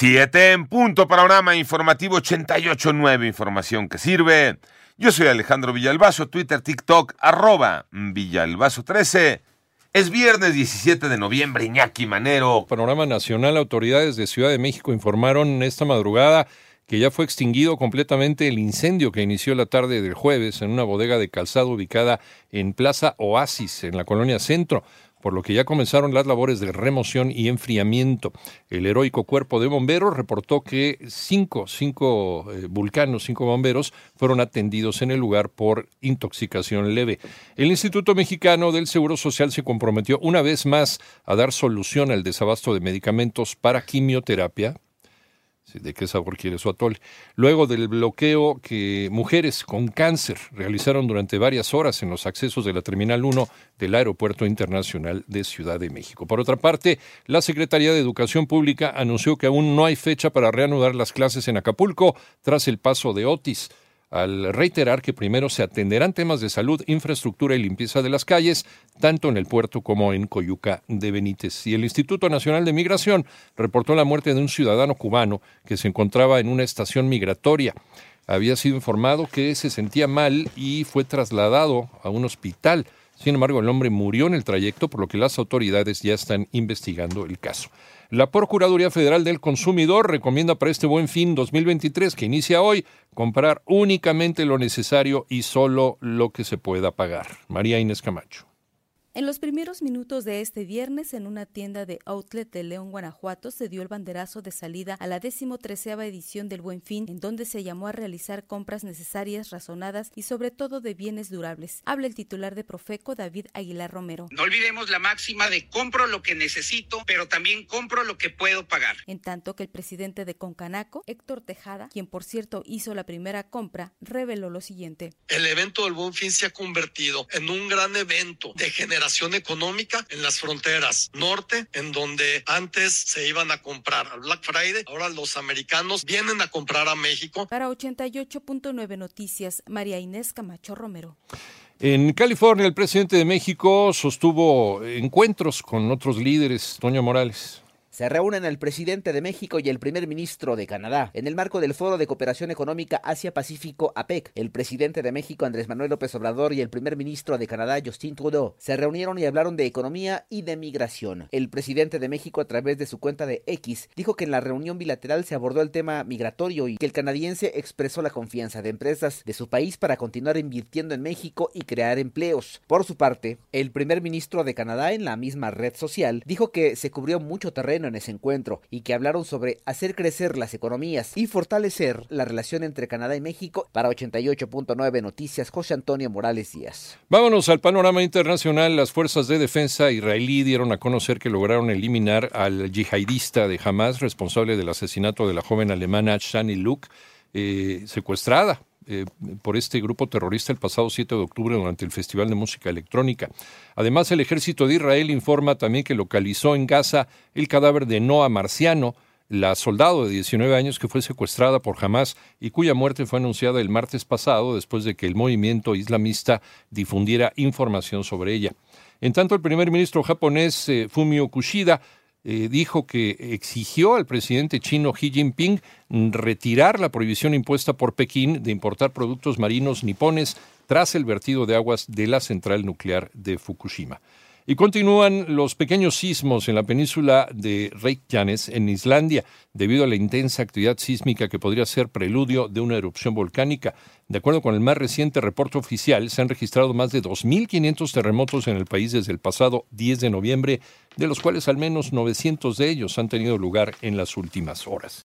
Siete en punto, panorama informativo 88.9, información que sirve. Yo soy Alejandro Villalbazo, Twitter, TikTok, arroba Villalbazo13. Es viernes 17 de noviembre, Iñaki Manero. Panorama Nacional, autoridades de Ciudad de México informaron esta madrugada que ya fue extinguido completamente el incendio que inició la tarde del jueves en una bodega de calzado ubicada en Plaza Oasis, en la colonia Centro por lo que ya comenzaron las labores de remoción y enfriamiento. El heroico cuerpo de bomberos reportó que cinco, cinco eh, vulcanos, cinco bomberos, fueron atendidos en el lugar por intoxicación leve. El Instituto Mexicano del Seguro Social se comprometió una vez más a dar solución al desabasto de medicamentos para quimioterapia, de qué sabor quiere su atole. Luego del bloqueo que mujeres con cáncer realizaron durante varias horas en los accesos de la Terminal 1 del Aeropuerto Internacional de Ciudad de México. Por otra parte, la Secretaría de Educación Pública anunció que aún no hay fecha para reanudar las clases en Acapulco tras el paso de Otis al reiterar que primero se atenderán temas de salud, infraestructura y limpieza de las calles, tanto en el puerto como en Coyuca de Benítez. Y el Instituto Nacional de Migración reportó la muerte de un ciudadano cubano que se encontraba en una estación migratoria. Había sido informado que se sentía mal y fue trasladado a un hospital. Sin embargo, el hombre murió en el trayecto, por lo que las autoridades ya están investigando el caso. La Procuraduría Federal del Consumidor recomienda para este buen fin 2023 que inicia hoy comprar únicamente lo necesario y solo lo que se pueda pagar. María Inés Camacho. En los primeros minutos de este viernes, en una tienda de outlet de León, Guanajuato, se dio el banderazo de salida a la decimotreceava edición del Buen Fin, en donde se llamó a realizar compras necesarias, razonadas y sobre todo de bienes durables. Habla el titular de Profeco, David Aguilar Romero. No olvidemos la máxima de compro lo que necesito, pero también compro lo que puedo pagar. En tanto que el presidente de Concanaco, Héctor Tejada, quien por cierto hizo la primera compra, reveló lo siguiente. El evento del Buen Fin se ha convertido en un gran evento de generación económica en las fronteras norte, en donde antes se iban a comprar al Black Friday, ahora los americanos vienen a comprar a México. Para 88.9 Noticias, María Inés Camacho Romero. En California, el presidente de México sostuvo encuentros con otros líderes, Toño Morales se reúnen el presidente de México y el primer ministro de Canadá en el marco del Foro de Cooperación Económica Asia-Pacífico APEC. El presidente de México Andrés Manuel López Obrador y el primer ministro de Canadá Justin Trudeau se reunieron y hablaron de economía y de migración. El presidente de México a través de su cuenta de X dijo que en la reunión bilateral se abordó el tema migratorio y que el canadiense expresó la confianza de empresas de su país para continuar invirtiendo en México y crear empleos. Por su parte, el primer ministro de Canadá en la misma red social dijo que se cubrió mucho terreno en ese encuentro y que hablaron sobre hacer crecer las economías y fortalecer la relación entre Canadá y México. Para 88.9 Noticias, José Antonio Morales Díaz. Vámonos al panorama internacional. Las fuerzas de defensa israelí dieron a conocer que lograron eliminar al yihadista de Hamas responsable del asesinato de la joven alemana Shani Luke, eh, secuestrada eh, por este grupo terrorista el pasado 7 de octubre durante el Festival de Música Electrónica. Además, el ejército de Israel informa también que localizó en Gaza el cadáver de Noah Marciano, la soldado de 19 años que fue secuestrada por Hamas y cuya muerte fue anunciada el martes pasado después de que el movimiento islamista difundiera información sobre ella. En tanto, el primer ministro japonés eh, Fumio Kushida eh, dijo que exigió al presidente chino Xi Jinping retirar la prohibición impuesta por Pekín de importar productos marinos nipones tras el vertido de aguas de la central nuclear de Fukushima. Y continúan los pequeños sismos en la península de Reykjanes, en Islandia, debido a la intensa actividad sísmica que podría ser preludio de una erupción volcánica. De acuerdo con el más reciente reporte oficial, se han registrado más de 2.500 terremotos en el país desde el pasado 10 de noviembre, de los cuales al menos 900 de ellos han tenido lugar en las últimas horas.